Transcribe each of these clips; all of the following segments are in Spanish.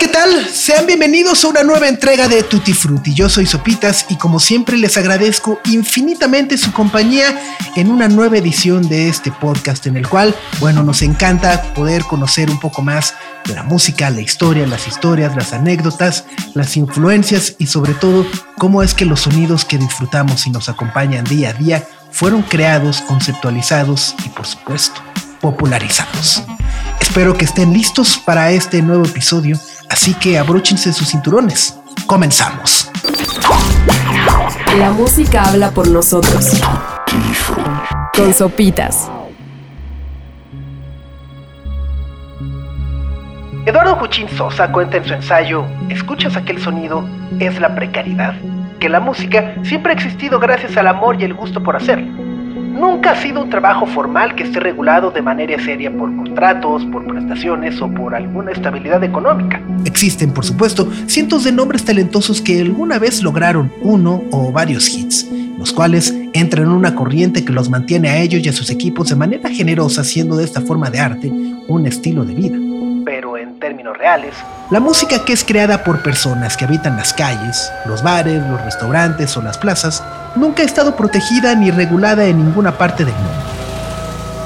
¿Qué tal? Sean bienvenidos a una nueva entrega de Tutti Frutti. Yo soy Sopitas y como siempre les agradezco infinitamente su compañía en una nueva edición de este podcast en el cual, bueno, nos encanta poder conocer un poco más de la música, la historia, las historias, las anécdotas, las influencias y sobre todo cómo es que los sonidos que disfrutamos y nos acompañan día a día fueron creados, conceptualizados y por supuesto popularizados. Espero que estén listos para este nuevo episodio, así que abróchense sus cinturones. Comenzamos. La música habla por nosotros. Con Sopitas. Eduardo Juchín Sosa cuenta en su ensayo ¿Escuchas aquel sonido? Es la precariedad. Que la música siempre ha existido gracias al amor y el gusto por hacerlo nunca ha sido un trabajo formal que esté regulado de manera seria por contratos, por prestaciones o por alguna estabilidad económica. Existen, por supuesto, cientos de nombres talentosos que alguna vez lograron uno o varios hits, los cuales entran en una corriente que los mantiene a ellos y a sus equipos de manera generosa, haciendo de esta forma de arte un estilo de vida. Pero en términos reales, la música que es creada por personas que habitan las calles, los bares, los restaurantes o las plazas, nunca ha estado protegida ni regulada en ninguna parte del mundo.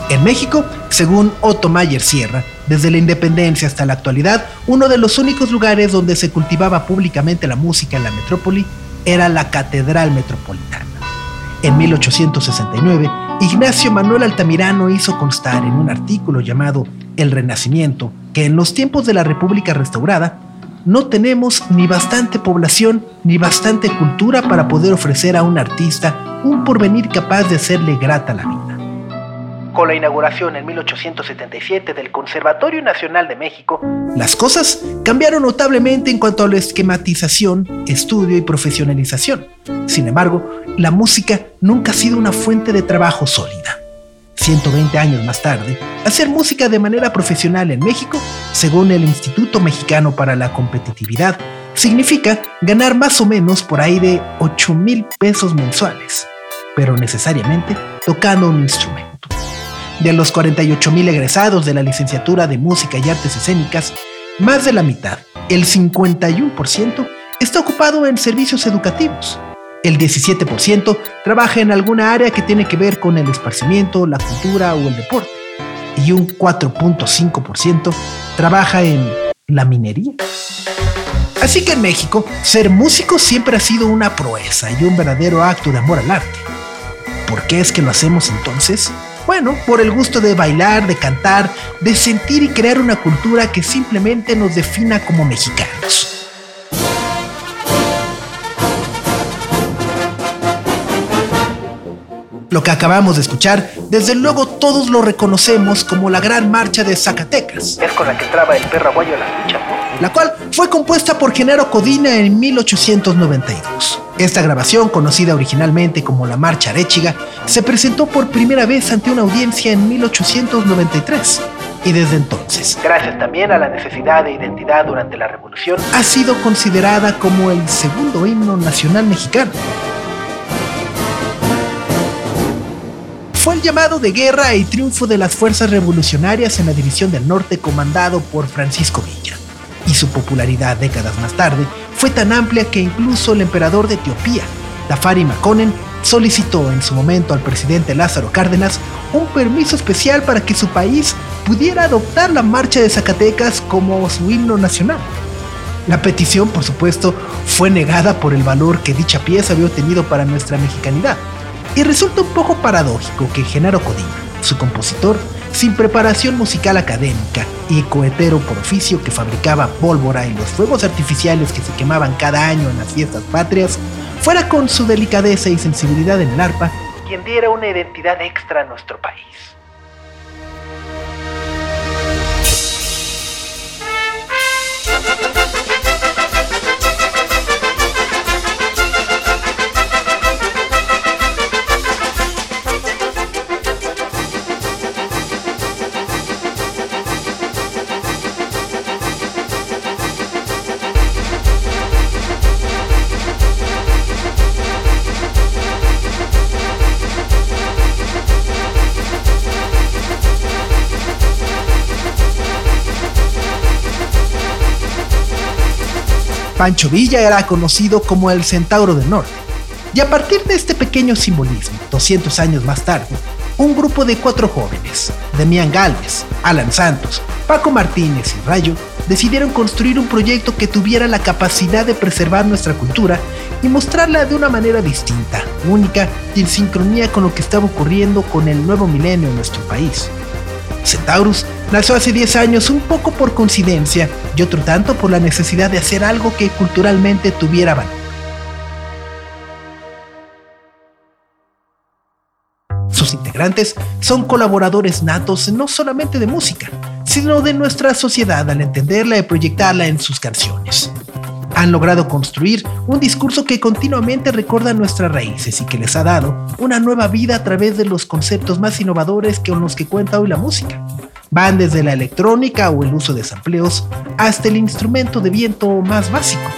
En México, según Otto Mayer Sierra, desde la independencia hasta la actualidad, uno de los únicos lugares donde se cultivaba públicamente la música en la metrópoli era la Catedral Metropolitana. En 1869, Ignacio Manuel Altamirano hizo constar en un artículo llamado El Renacimiento que en los tiempos de la República restaurada no tenemos ni bastante población ni bastante cultura para poder ofrecer a un artista un porvenir capaz de hacerle grata la vida. Con la inauguración en 1877 del Conservatorio Nacional de México, las cosas cambiaron notablemente en cuanto a la esquematización, estudio y profesionalización. Sin embargo, la música nunca ha sido una fuente de trabajo sólida. 120 años más tarde, hacer música de manera profesional en México, según el Instituto Mexicano para la Competitividad, significa ganar más o menos por ahí de 8 mil pesos mensuales, pero necesariamente tocando un instrumento. De los 48 mil egresados de la licenciatura de Música y Artes Escénicas, más de la mitad, el 51%, está ocupado en servicios educativos, el 17% trabaja en alguna área que tiene que ver con el esparcimiento, la cultura o el deporte. Y un 4.5% trabaja en la minería. Así que en México, ser músico siempre ha sido una proeza y un verdadero acto de amor al arte. ¿Por qué es que lo hacemos entonces? Bueno, por el gusto de bailar, de cantar, de sentir y crear una cultura que simplemente nos defina como mexicanos. Lo que acabamos de escuchar, desde luego todos lo reconocemos como la Gran Marcha de Zacatecas. Es con la que entraba el perro aguayo a la lucha, La cual fue compuesta por Genaro Codina en 1892. Esta grabación, conocida originalmente como la Marcha Arechiga, se presentó por primera vez ante una audiencia en 1893 y desde entonces, gracias también a la necesidad de identidad durante la revolución, ha sido considerada como el segundo himno nacional mexicano. Fue el llamado de guerra y triunfo de las fuerzas revolucionarias en la División del Norte comandado por Francisco Villa. Y su popularidad décadas más tarde fue tan amplia que incluso el emperador de Etiopía, Tafari Makonnen, solicitó en su momento al presidente Lázaro Cárdenas un permiso especial para que su país pudiera adoptar la marcha de Zacatecas como su himno nacional. La petición, por supuesto, fue negada por el valor que dicha pieza había obtenido para nuestra mexicanidad y resulta un poco paradójico que Genaro Codina, su compositor, sin preparación musical académica y cohetero por oficio que fabricaba pólvora y los fuegos artificiales que se quemaban cada año en las fiestas patrias, fuera con su delicadeza y sensibilidad en el arpa quien diera una identidad extra a nuestro país. Pancho Villa era conocido como el Centauro del Norte. Y a partir de este pequeño simbolismo, 200 años más tarde, un grupo de cuatro jóvenes, Demián Galvez, Alan Santos, Paco Martínez y Rayo, decidieron construir un proyecto que tuviera la capacidad de preservar nuestra cultura y mostrarla de una manera distinta, única y en sincronía con lo que estaba ocurriendo con el nuevo milenio en nuestro país. Centaurus nació hace 10 años un poco por coincidencia y otro tanto por la necesidad de hacer algo que culturalmente tuviera valor. Sus integrantes son colaboradores natos no solamente de música, sino de nuestra sociedad al entenderla y proyectarla en sus canciones. Han logrado construir un discurso que continuamente recuerda nuestras raíces y que les ha dado una nueva vida a través de los conceptos más innovadores con los que cuenta hoy la música. Van desde la electrónica o el uso de sampleos hasta el instrumento de viento más básico.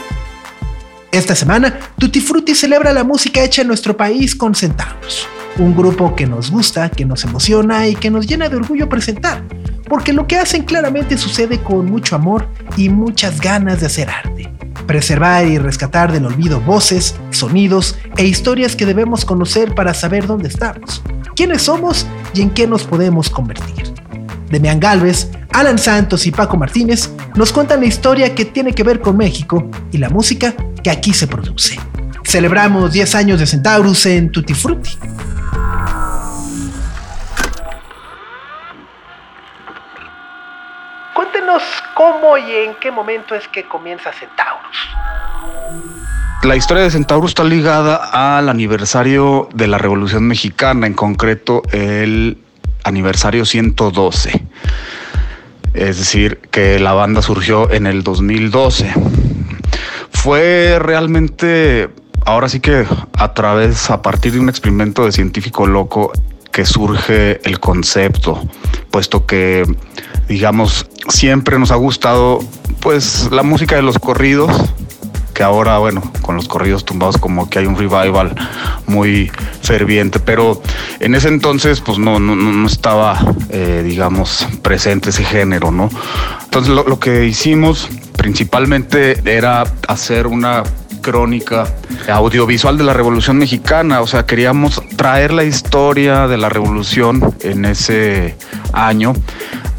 Esta semana, Tutti Frutti celebra la música hecha en nuestro país con centavos un grupo que nos gusta, que nos emociona y que nos llena de orgullo presentar, porque lo que hacen claramente sucede con mucho amor y muchas ganas de hacer arte. Preservar y rescatar del olvido voces, sonidos e historias que debemos conocer para saber dónde estamos, quiénes somos y en qué nos podemos convertir. Demian Galvez, Alan Santos y Paco Martínez nos cuentan la historia que tiene que ver con México y la música que aquí se produce. Celebramos 10 años de Centaurus en Tutti Frutti. cómo y en qué momento es que comienza Centaurus. La historia de Centaurus está ligada al aniversario de la Revolución Mexicana, en concreto el aniversario 112. Es decir, que la banda surgió en el 2012. Fue realmente, ahora sí que a través, a partir de un experimento de científico loco, que surge el concepto, puesto que digamos, siempre nos ha gustado pues la música de los corridos, que ahora, bueno, con los corridos tumbados como que hay un revival muy ferviente, pero en ese entonces pues no, no, no estaba, eh, digamos, presente ese género, ¿no? Entonces lo, lo que hicimos principalmente era hacer una crónica audiovisual de la Revolución Mexicana, o sea, queríamos traer la historia de la revolución en ese año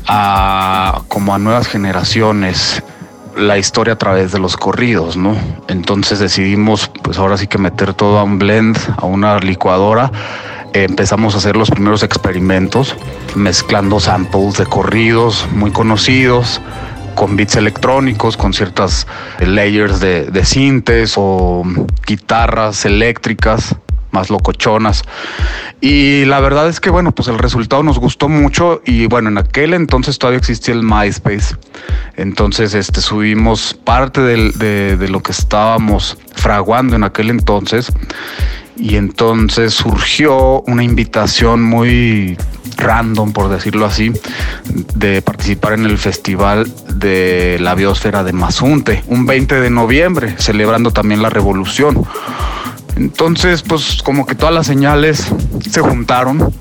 a como a nuevas generaciones la historia a través de los corridos, ¿no? Entonces decidimos, pues ahora sí que meter todo a un blend, a una licuadora. empezamos a hacer los primeros experimentos, mezclando samples de corridos muy conocidos, con beats electrónicos, con ciertas layers de, de sintes o guitarras eléctricas más locochonas. Y la verdad es que, bueno, pues el resultado nos gustó mucho y bueno, en aquel entonces todavía existía el MySpace. Entonces, este, subimos parte de, de lo que estábamos fraguando en aquel entonces y entonces surgió una invitación muy random, por decirlo así, de participar en el Festival de la Biosfera de Mazunte, un 20 de noviembre, celebrando también la revolución. Entonces, pues como que todas las señales se juntaron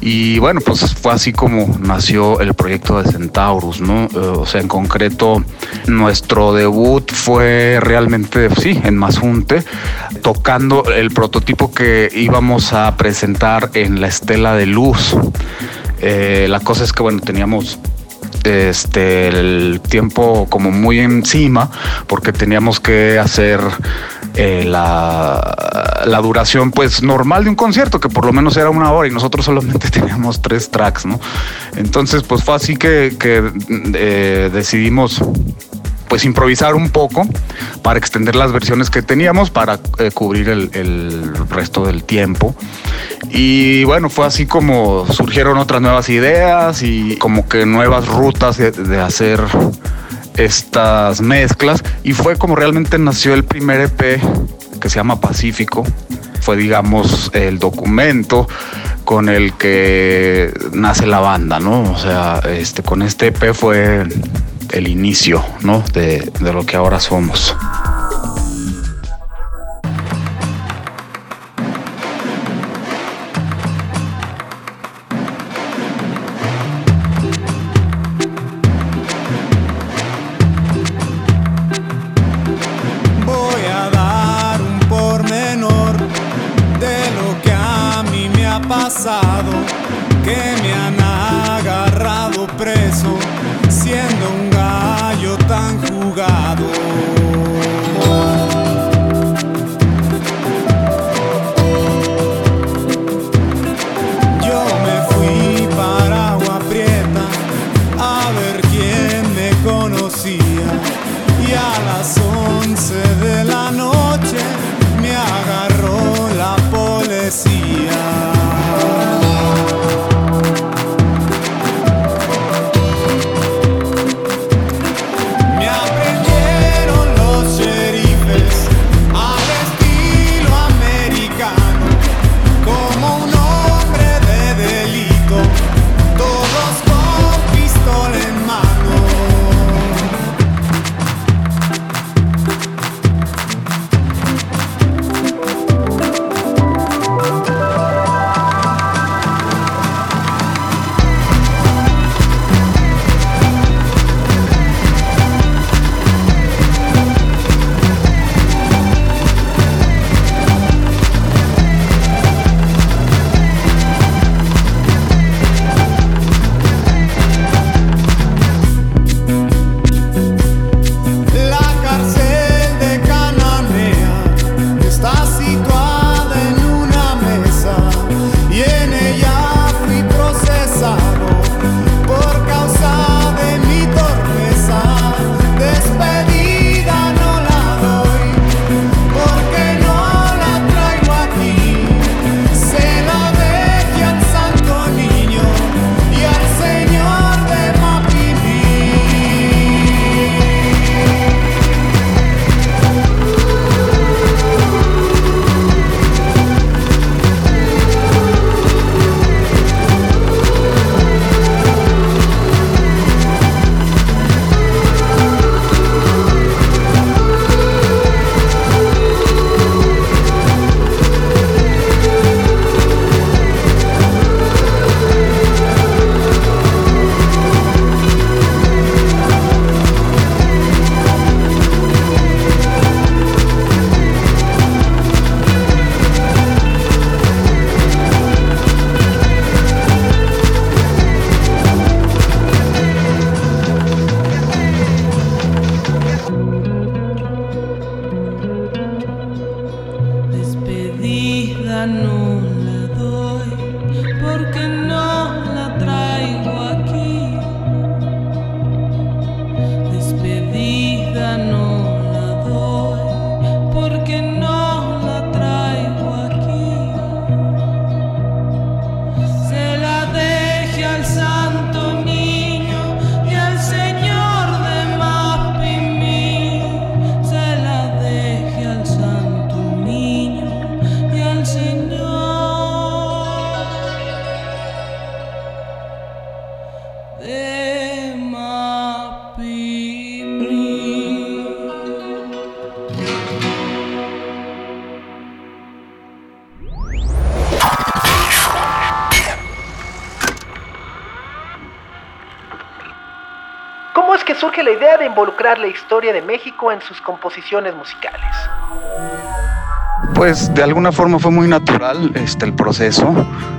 y bueno, pues fue así como nació el proyecto de Centaurus, ¿no? Eh, o sea, en concreto, nuestro debut fue realmente, sí, en Mazunte, tocando el prototipo que íbamos a presentar en la estela de luz. Eh, la cosa es que, bueno, teníamos este el tiempo como muy encima porque teníamos que hacer eh, la, la, duración pues normal de un concierto, que por lo menos era una hora y nosotros solamente teníamos tres tracks, ¿no? Entonces pues fue así que, eh, decidimos pues improvisar un poco para extender las versiones que teníamos para eh, cubrir el, resto del tiempo. Y bueno, fue así como surgieron otras nuevas ideas y como que nuevas rutas de hacer estas mezclas y fue como realmente nació el primer EP que se llama Pacífico. Fue, digamos, el documento con el que nace la banda, ¿no? O sea, este, con este EP fue el inicio, ¿no? De, de lo que ahora somos. Historia de México en sus composiciones musicales? Pues de alguna forma fue muy natural este, el proceso.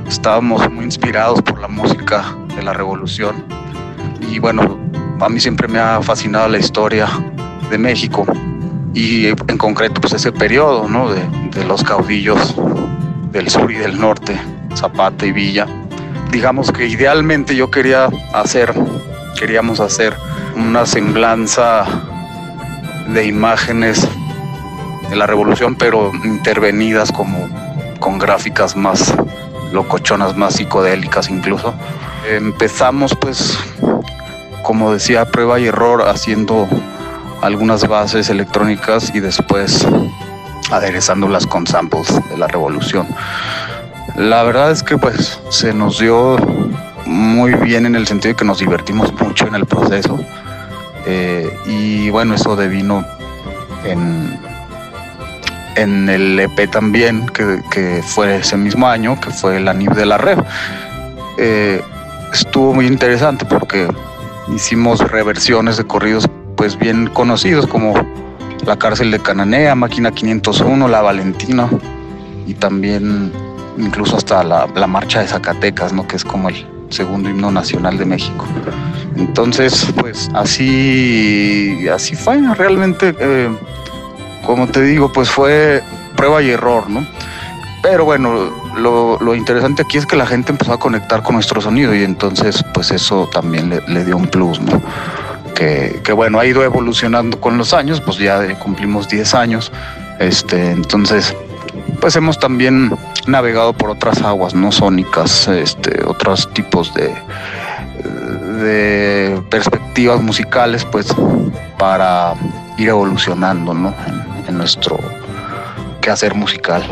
Estábamos muy inspirados por la música de la revolución. Y bueno, a mí siempre me ha fascinado la historia de México y en concreto pues ese periodo ¿no? de, los caudillos del sur y del norte, Zapata y Villa. Digamos que idealmente yo quería hacer, queríamos hacer una semblanza de imágenes de la revolución, pero intervenidas como con gráficas más locochonas, más psicodélicas incluso. Empezamos pues, como decía, prueba y error haciendo algunas bases electrónicas y después aderezándolas con samples de la revolución. La verdad es que pues se nos dio muy bien en el sentido de que nos divertimos mucho en el proceso eh, y bueno, eso devino en, en el EP también, que, que fue ese mismo año, que fue el ANIB de la Red. Eh, estuvo muy interesante porque hicimos reversiones de corridos pues bien conocidos como La cárcel de Cananea, Máquina 501, La Valentina y también incluso hasta la, la marcha de Zacatecas, ¿no? Que es como el segundo himno nacional de México. Entonces, pues así, así fue. Realmente, eh, como te digo, pues fue prueba y error, ¿no? Pero bueno, lo, lo interesante aquí es que la gente empezó a conectar con nuestro sonido y entonces, pues eso también le, le dio un plus, ¿no? Que, que, bueno, ha ido evolucionando con los años, pues ya cumplimos 10 años. Este, entonces, pues hemos también navegado por otras aguas, no sónicas, este, otros tipos de, de perspectivas musicales, pues para ir evolucionando ¿no? en, en nuestro quehacer musical.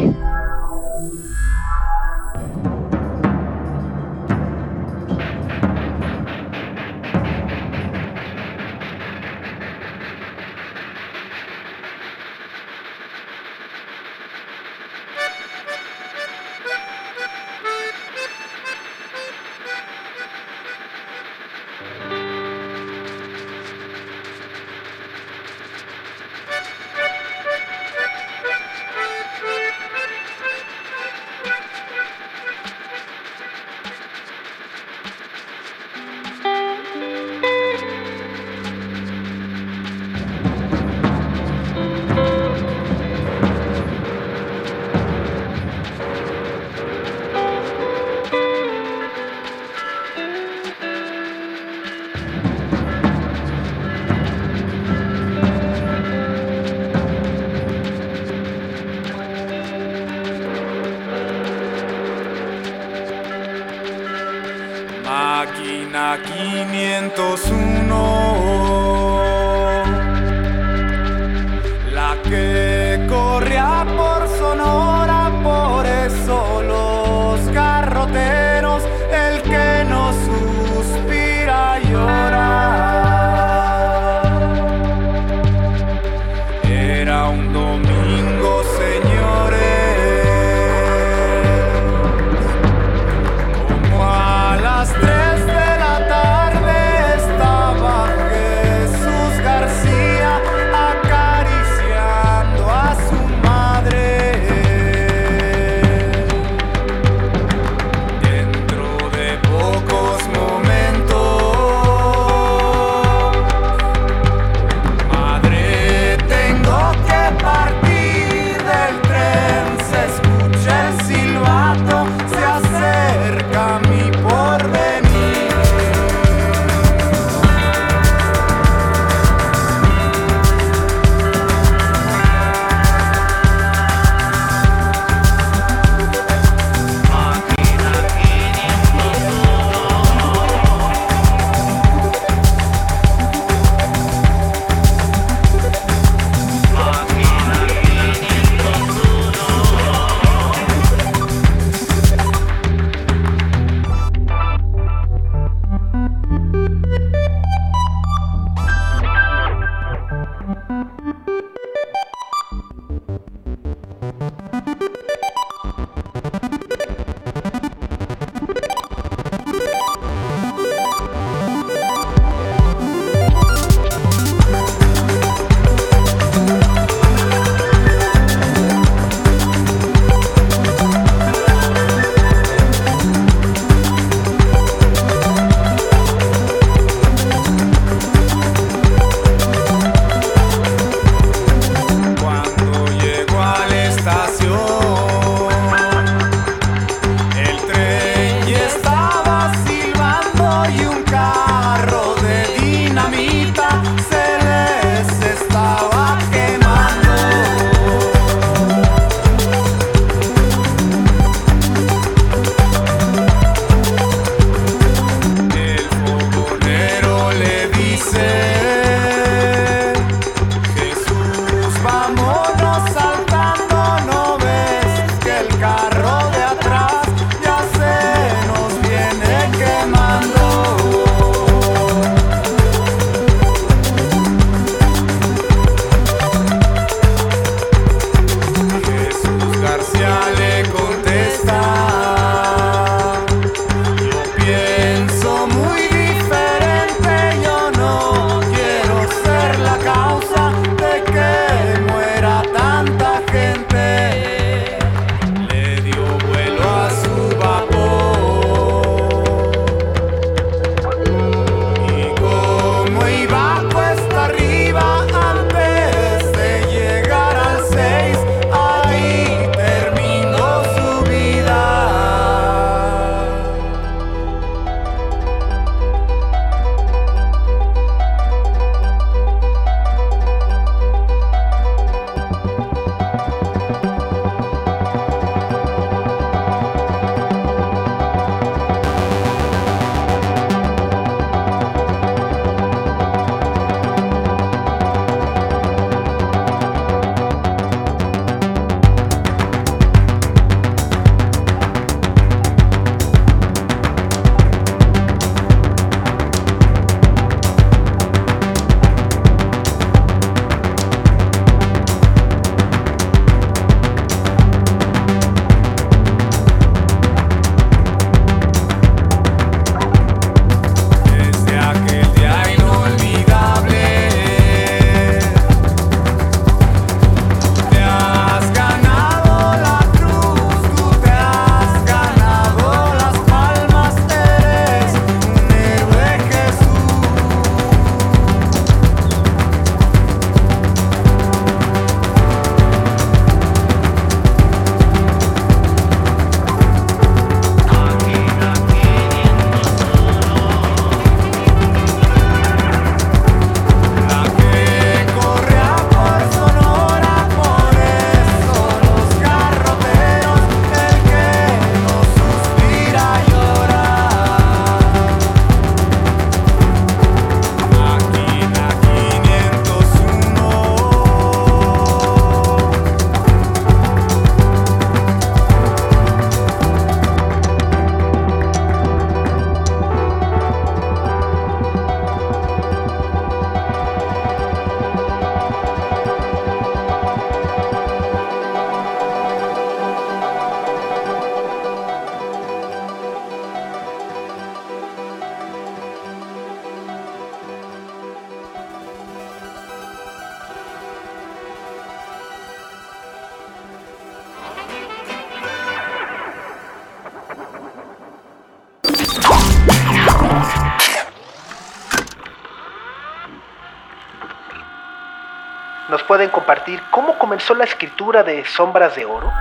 Comenzó la escritura de Sombras de Oro?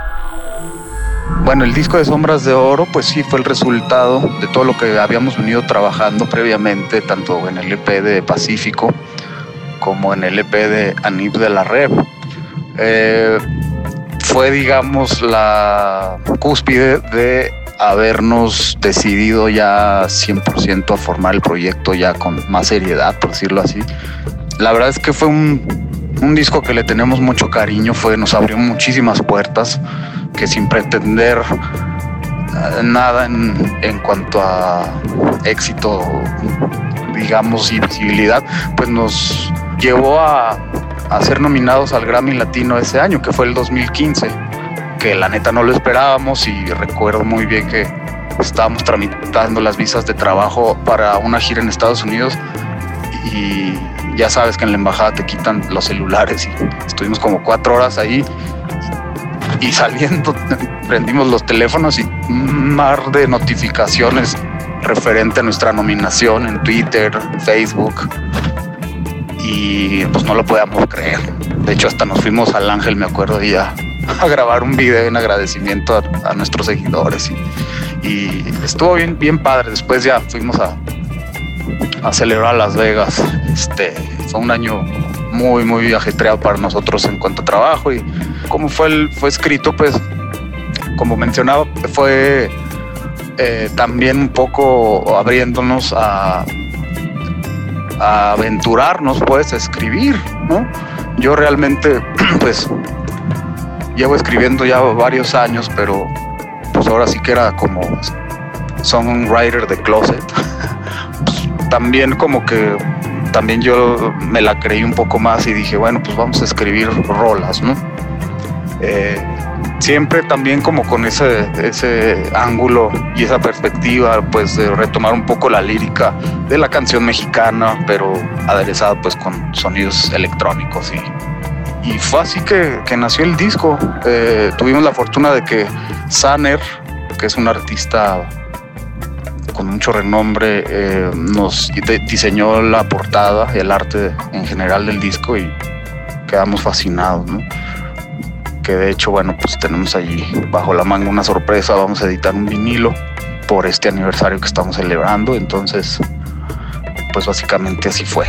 Bueno, el disco de Sombras de Oro, pues sí, fue el resultado de todo lo que habíamos venido trabajando previamente, tanto en el EP de Pacífico como en el EP de Anib de la Rev. Eh, fue, digamos, la cúspide de habernos decidido ya 100% a formar el proyecto ya con más seriedad, por decirlo así. La verdad es que fue un, un disco que le tenemos mucho cariño, fue, nos abrió muchísimas puertas que sin pretender eh, nada en, en cuanto a éxito, digamos, y visibilidad, pues nos llevó a, a ser nominados al Grammy Latino ese año, que fue el 2015, que la neta no lo esperábamos y recuerdo muy bien que estábamos tramitando las visas de trabajo para una gira en Estados Unidos y ya sabes que en la embajada te quitan los celulares y estuvimos como cuatro horas ahí y saliendo prendimos los teléfonos y un mar de notificaciones referente a nuestra nominación en Twitter, Facebook y pues no lo podíamos creer. De hecho hasta nos fuimos al Ángel, me acuerdo, y a, a grabar un video en agradecimiento a, nuestros seguidores y, y, estuvo bien, bien padre. Después ya fuimos a, a celebrar Las Vegas. Este fue un año muy, muy ajetreado para nosotros en cuanto a trabajo y como fue, fue escrito, pues, como mencionaba, fue eh, también un poco abriéndonos a, aventurarnos, pues, a escribir, ¿no? Yo realmente, pues, llevo escribiendo ya varios años, pero pues ahora sí que era como songwriter de closet. también como que también yo me la creí un poco más y dije, bueno, pues vamos a escribir rolas, ¿no? Eh, siempre también como con ese, ese ángulo y esa perspectiva, pues de retomar un poco la lírica de la canción mexicana, pero aderezada pues con sonidos electrónicos y, y fue así que, que nació el disco. Eh, tuvimos la fortuna de que Saner, que es un artista con mucho renombre, eh, nos diseñó la portada y el arte en general del disco y quedamos fascinados. Que de hecho, bueno, pues tenemos allí bajo la manga una sorpresa, vamos a editar un vinilo por este aniversario que estamos celebrando, entonces, pues básicamente así fue.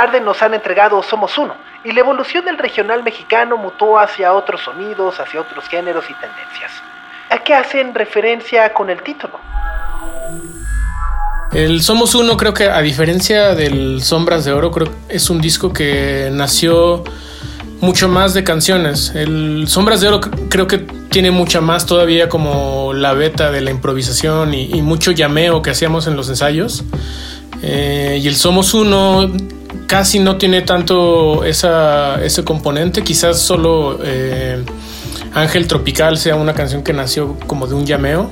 Tarde nos han entregado Somos Uno, y la evolución del regional mexicano mutó hacia otros sonidos, hacia otros géneros y tendencias. ¿A qué hacen referencia con el título? El Somos Uno creo que a diferencia del Sombras de Oro, creo que es un disco que nació mucho más de canciones. El Sombras de Oro creo que tiene mucha más todavía como la beta de la improvisación y, y mucho llameo que hacíamos en los ensayos. Eh, y el Somos Uno casi no tiene tanto esa, ese componente, quizás solo eh, Ángel Tropical sea una canción que nació como de un llameo.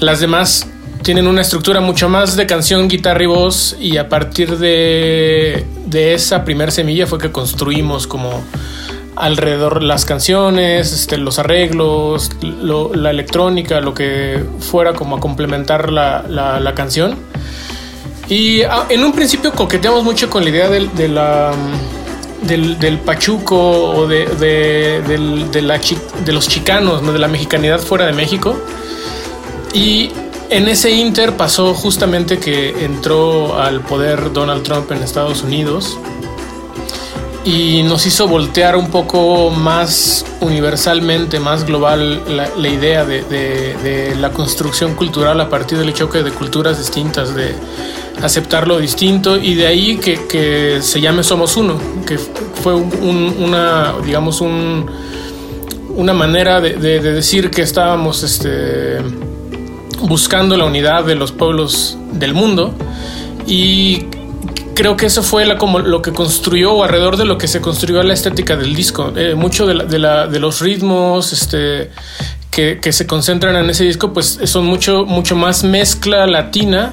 Las demás tienen una estructura mucho más de canción, guitarra y voz y a partir de, de esa primer semilla fue que construimos como alrededor las canciones, este, los arreglos, lo- la electrónica, lo que fuera como a complementar la- la canción. Y ah, en un principio coqueteamos mucho con la idea del, mm, del, pachuco o de, de- de los chicanos, ¿no? de la mexicanidad fuera de México. Y en ese inter pasó justamente que entró al poder Donald Trump en Estados Unidos y nos hizo voltear un poco más universalmente, más global la, idea de, la construcción cultural a partir del choque de culturas distintas, de aceptar lo distinto y de ahí que, se llame Somos Uno, que fue un- un- una, digamos, un, una manera de decir que estábamos este, buscando la unidad de los pueblos del mundo y creo que eso fue lo que construyó o alrededor de lo que se construyó la estética del disco. Eh, mucho de, la- de la- de los ritmos este, que, que se concentran en ese disco, pues son mucho, mucho más mezcla latina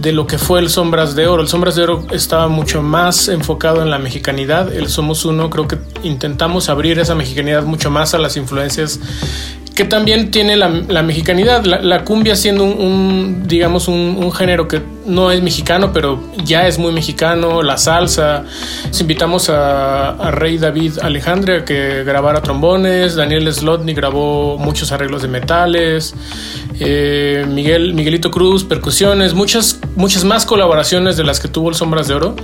de lo que fue el Sombras de Oro. El Sombras de Oro estaba mucho más enfocado en la mexicanidad. El Somos Uno creo que intentamos abrir esa mexicanidad mucho más a las influencias que también tiene la, la mexicanidad. La, la cumbia siendo un, digamos, un, género que no es mexicano, pero ya es muy mexicano. La salsa. Invitamos a, a Rey David Alejandre a que grabara trombones. Daniel Slotny grabó muchos arreglos de metales. Eh, Miguel, Miguelito Cruz, percusiones. Muchas, muchas más colaboraciones de las que tuvo el Sombras de Oro.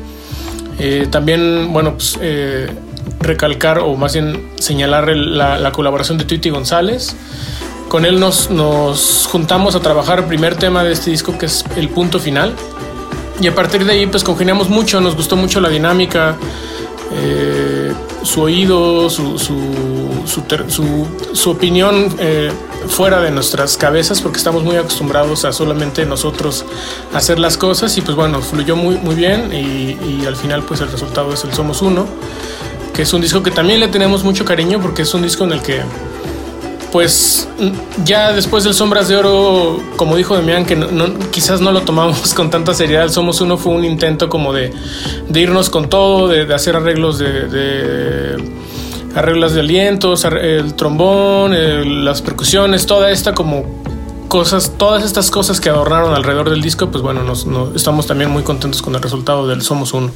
Eh, también, bueno, pues eh, recalcar o más bien señalar la, la colaboración de Twitty González. Con él nos, nos juntamos a trabajar el primer tema de este disco que es el punto final. Y a partir de ahí pues congeniamos mucho, nos gustó mucho la dinámica, eh, su oído, su, su, su, su- su opinión eh, fuera de nuestras cabezas porque estamos muy acostumbrados a solamente nosotros hacer las cosas y pues bueno, fluyó muy, muy bien y, y al final pues el resultado es el Somos Uno, que es un disco que también le tenemos mucho cariño porque es un disco en el que pues ya después del Sombras de Oro, como dijo Demián, que no- quizás no lo tomamos con tanta seriedad, Somos Uno fue un intento como de, irnos con todo, de, hacer arreglos de, arreglos de alientos, el trombón, las percusiones, toda esta como cosas, todas estas cosas que adornaron alrededor del disco, pues bueno, nos- estamos también muy contentos con el resultado del Somos Uno.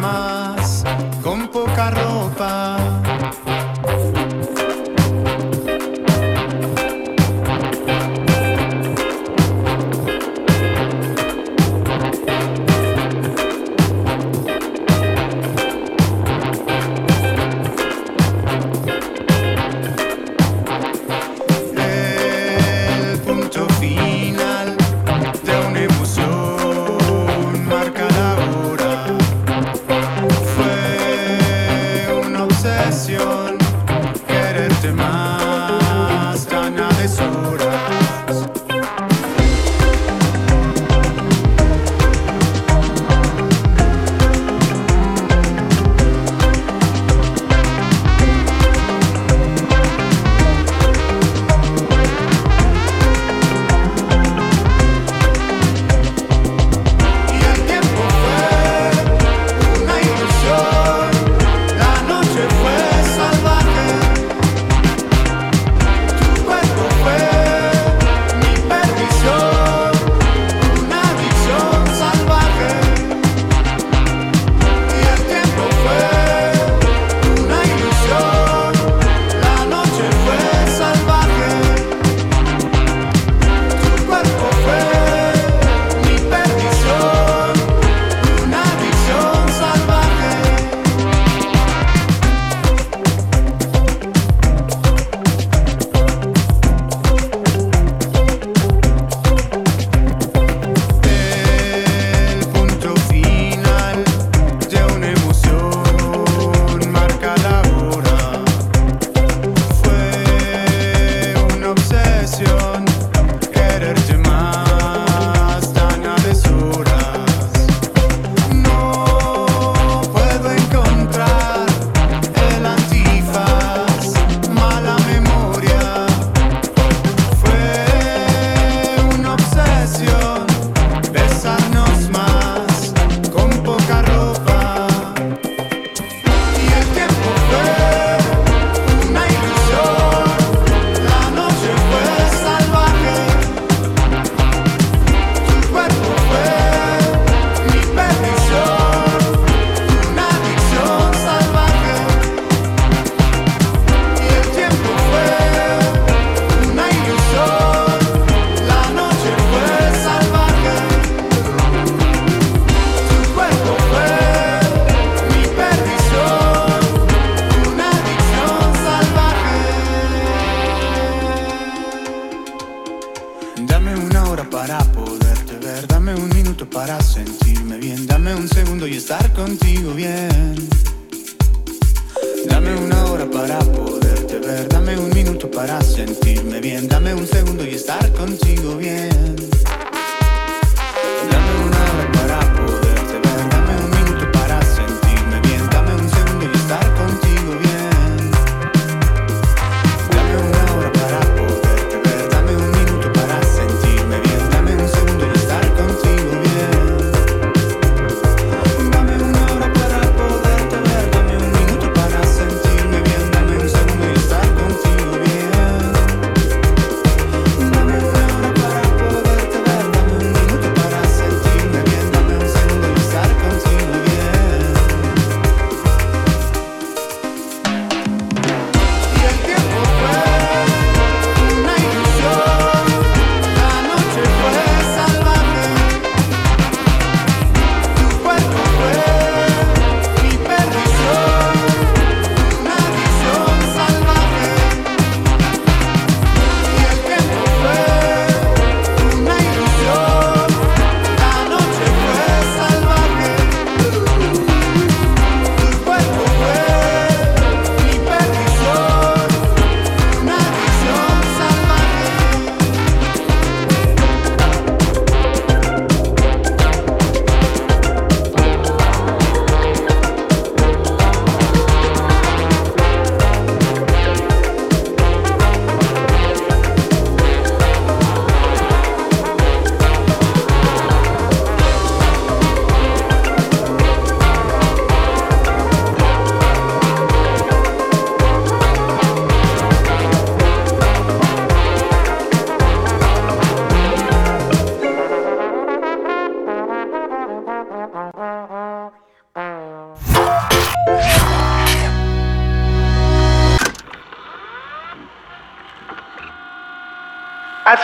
Más con poca ropa.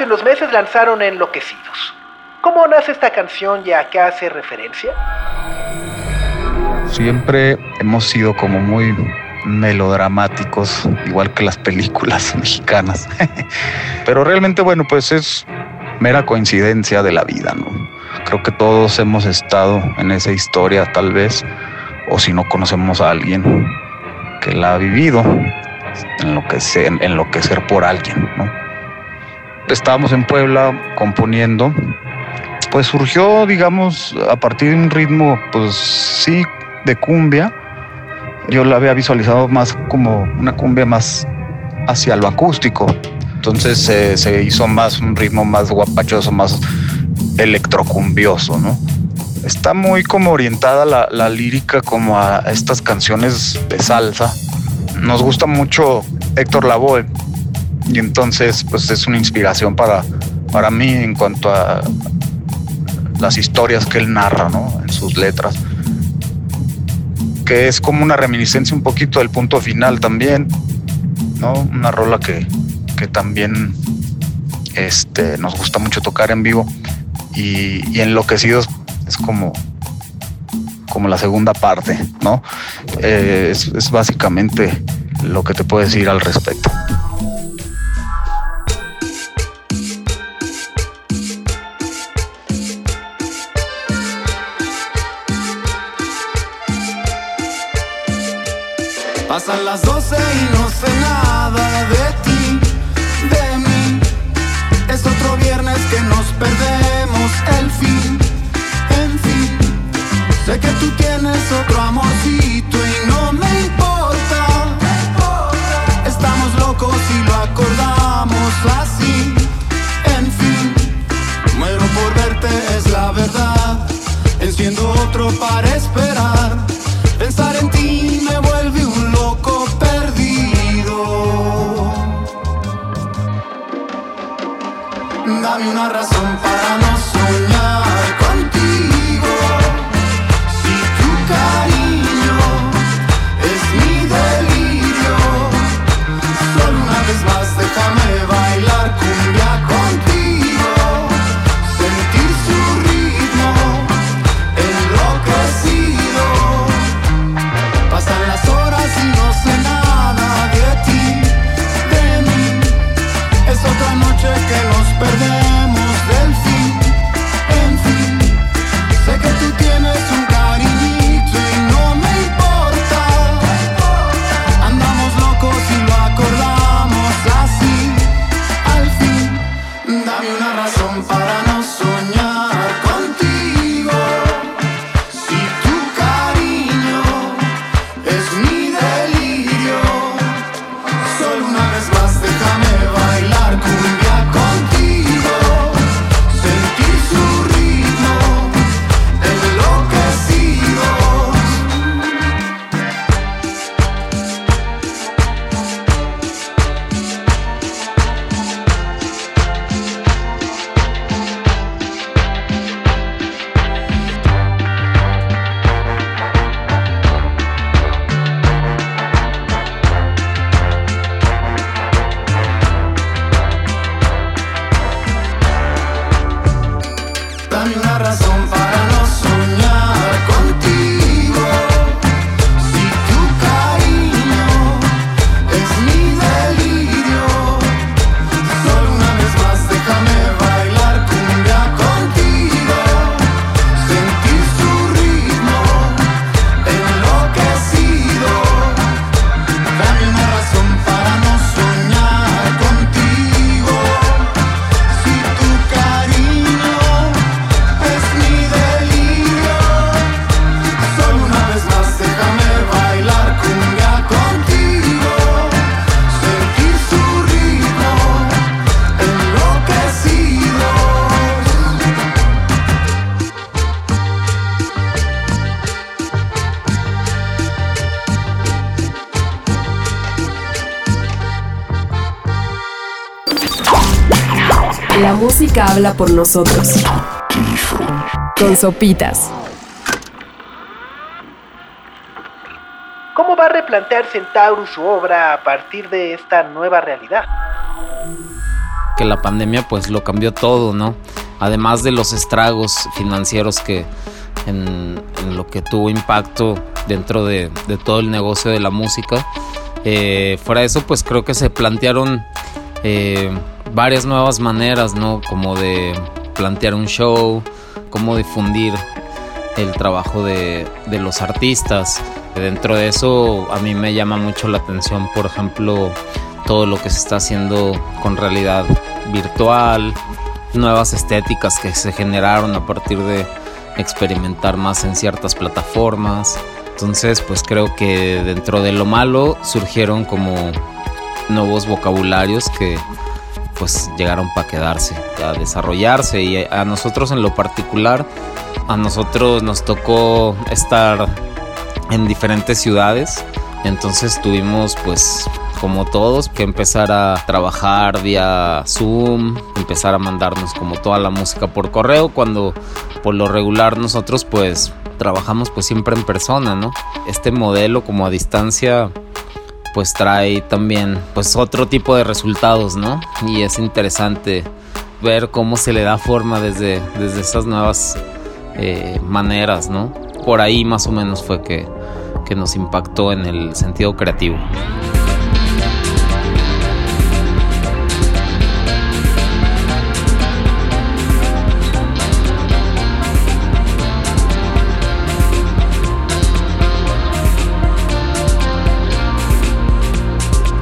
Hace unos meses lanzaron Enloquecidos. ¿Cómo nace esta canción y a qué hace referencia? Siempre hemos sido como muy melodramáticos, igual que las películas mexicanas. Pero realmente, bueno, pues es mera coincidencia de la vida, ¿no? Creo que todos hemos estado en esa historia, tal vez, o si no conocemos a alguien que la ha vivido, enloquecer, enloquecer por alguien. Estábamos en Puebla componiendo, pues surgió, digamos, a partir de un ritmo, pues sí, de cumbia. Yo la había visualizado más como una cumbia más hacia lo acústico. Entonces eh, se hizo más un ritmo más guapachoso, más electrocumbioso, ¿no? Está muy como orientada la, la lírica como a estas canciones de salsa. Nos gusta mucho Héctor Lavoe y entonces pues es una inspiración para, para mí en cuanto a las historias que él narra, ¿no? En sus letras. Que es como una reminiscencia un poquito del punto final también, ¿no? Una rola que, que también este, nos gusta mucho tocar en vivo. Y, Enloquecidos es como, como la segunda parte, ¿no? Eh, es básicamente lo que te puedo decir al respecto. Las doce y no sé nada de ti, de mí. Es otro viernes que nos perdemos el fin, en fin. Sé que tú tienes otro amorcito y no me importa. Estamos locos y lo acordamos así, en fin. Muero por verte, es la verdad. Enciendo otro para música habla por nosotros. Con sopitas. ¿Cómo va a replantear Centaurus su obra a partir de esta nueva realidad? que la pandemia pues lo cambió todo, ¿no? Además de los estragos financieros que en, en lo que tuvo impacto dentro de, de todo el negocio de la música, eh, fuera de eso pues creo que se plantearon eh, varias nuevas maneras, ¿no? Como de plantear un show, cómo difundir el trabajo de, de los artistas. Dentro de eso a mí me llama mucho la atención, por ejemplo, todo lo que se está haciendo con realidad virtual, nuevas estéticas que se generaron a partir de experimentar más en ciertas plataformas. Entonces, pues creo que dentro de lo malo surgieron como nuevos vocabularios que pues llegaron para quedarse, a desarrollarse y a nosotros en lo particular, a nosotros nos tocó estar en diferentes ciudades, entonces tuvimos pues como todos, que empezar a trabajar vía Zoom, empezar a mandarnos como toda la música por correo, cuando por lo regular nosotros pues trabajamos pues siempre en persona, ¿no? Este modelo como a distancia pues trae también pues otro tipo de resultados, ¿no? Y es interesante ver cómo se le da forma desde, desde esas nuevas eh, maneras, ¿no? Por ahí más o menos fue que, que nos impactó en el sentido creativo.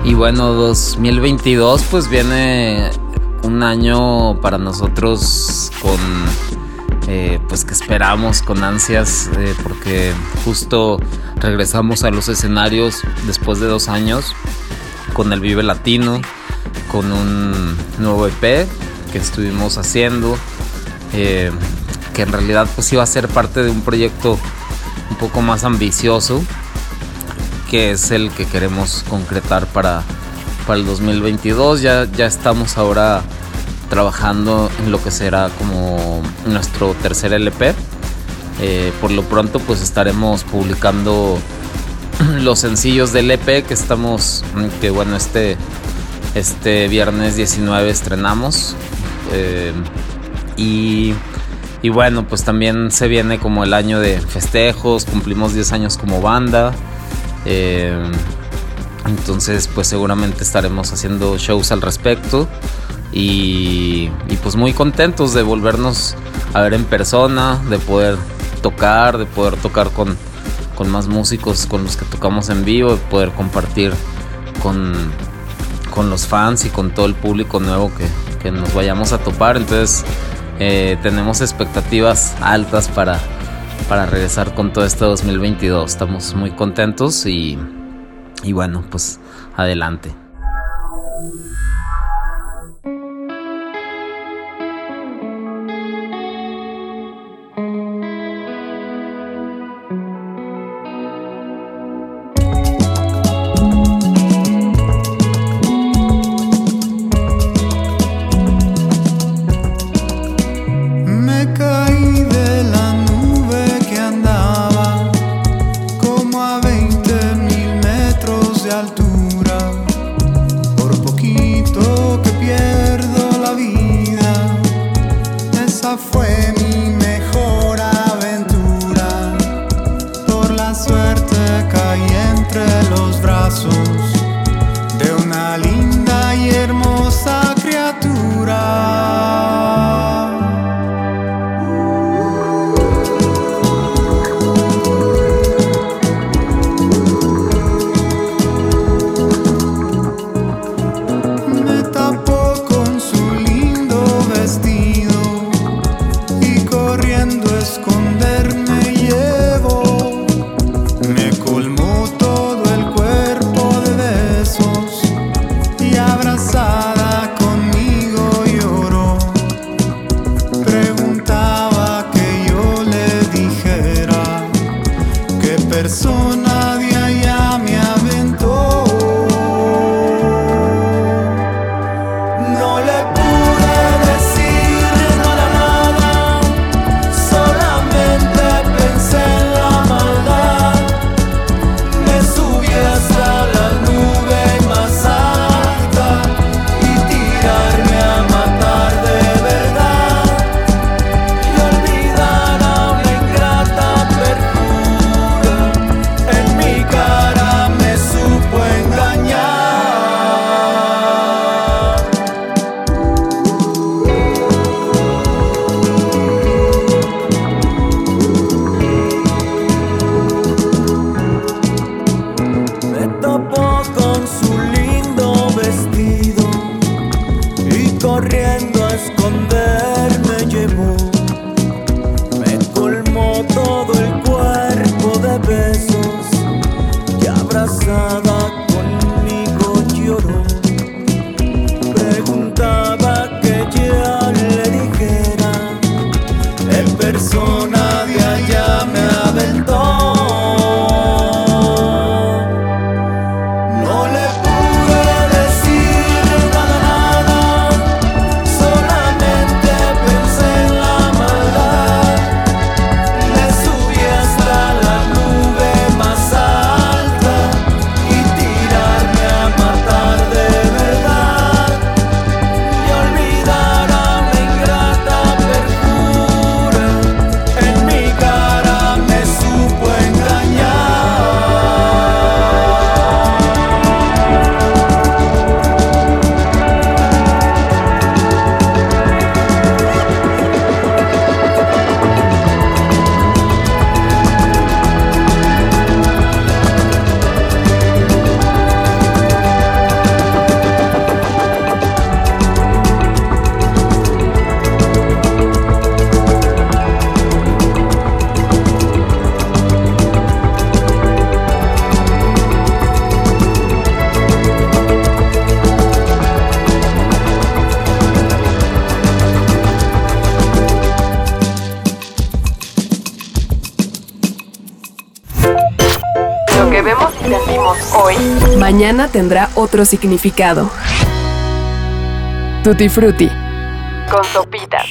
Y bueno, 2022 pues viene un año para nosotros con eh, pues que esperamos con ansias eh, porque justo regresamos a los escenarios después de dos años con el Vive Latino, con un nuevo EP que estuvimos haciendo, eh, que en realidad pues iba a ser parte de un proyecto un poco más ambicioso que es el que queremos concretar para, para el 2022. Ya, ya estamos ahora trabajando en lo que será como nuestro tercer LP. Eh, por lo pronto pues estaremos publicando los sencillos del EP que estamos, que bueno, este, este viernes 19 estrenamos. Eh, y, y bueno, pues también se viene como el año de festejos, cumplimos 10 años como banda. Eh, entonces, pues seguramente estaremos haciendo shows al respecto. Y, pues muy contentos de volvernos a ver en persona, de poder tocar, de poder tocar con, con más músicos con los que tocamos en vivo, de poder compartir con, con los fans y con todo el público nuevo que, que nos vayamos a topar. Entonces, eh, tenemos expectativas altas para, para regresar con todo este 2022. Estamos muy contentos y, y bueno, pues adelante. corazón. Mañana tendrá otro significado. Tutti Frutti. Con sopitas.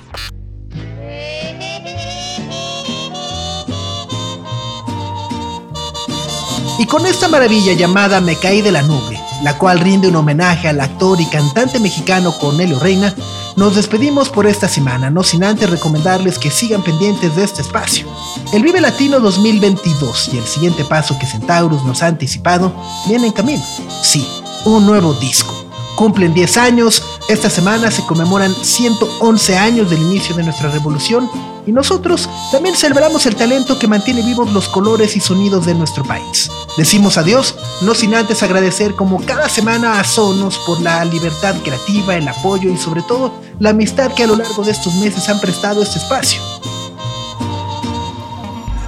Y con esta maravilla llamada Me caí de la nube, la cual rinde un homenaje al actor y cantante mexicano Cornelio Reina, nos despedimos por esta semana, no sin antes recomendarles que sigan pendientes de este espacio. El Vive Latino 2022 y el siguiente paso que Centaurus nos ha anticipado viene en camino. Sí, un nuevo disco. Cumplen 10 años, esta semana se conmemoran 111 años del inicio de nuestra revolución y nosotros también celebramos el talento que mantiene vivos los colores y sonidos de nuestro país. Decimos adiós, no sin antes agradecer como cada semana a Sonos por la libertad creativa, el apoyo y sobre todo la amistad que a lo largo de estos meses han prestado este espacio.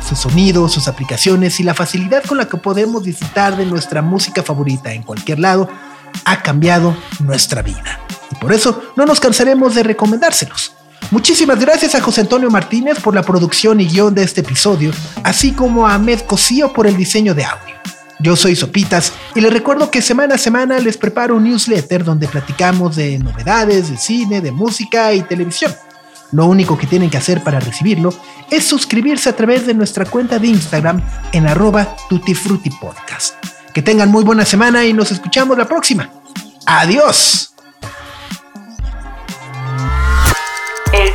Sus sonidos, sus aplicaciones y la facilidad con la que podemos disfrutar de nuestra música favorita en cualquier lado ha cambiado nuestra vida. Y por eso no nos cansaremos de recomendárselos. Muchísimas gracias a José Antonio Martínez por la producción y guion de este episodio, así como a Ahmed Cosío por el diseño de audio. Yo soy Sopitas y les recuerdo que semana a semana les preparo un newsletter donde platicamos de novedades, de cine, de música y televisión. Lo único que tienen que hacer para recibirlo es suscribirse a través de nuestra cuenta de Instagram en arroba tutifrutipodcast. Que tengan muy buena semana y nos escuchamos la próxima. ¡Adiós!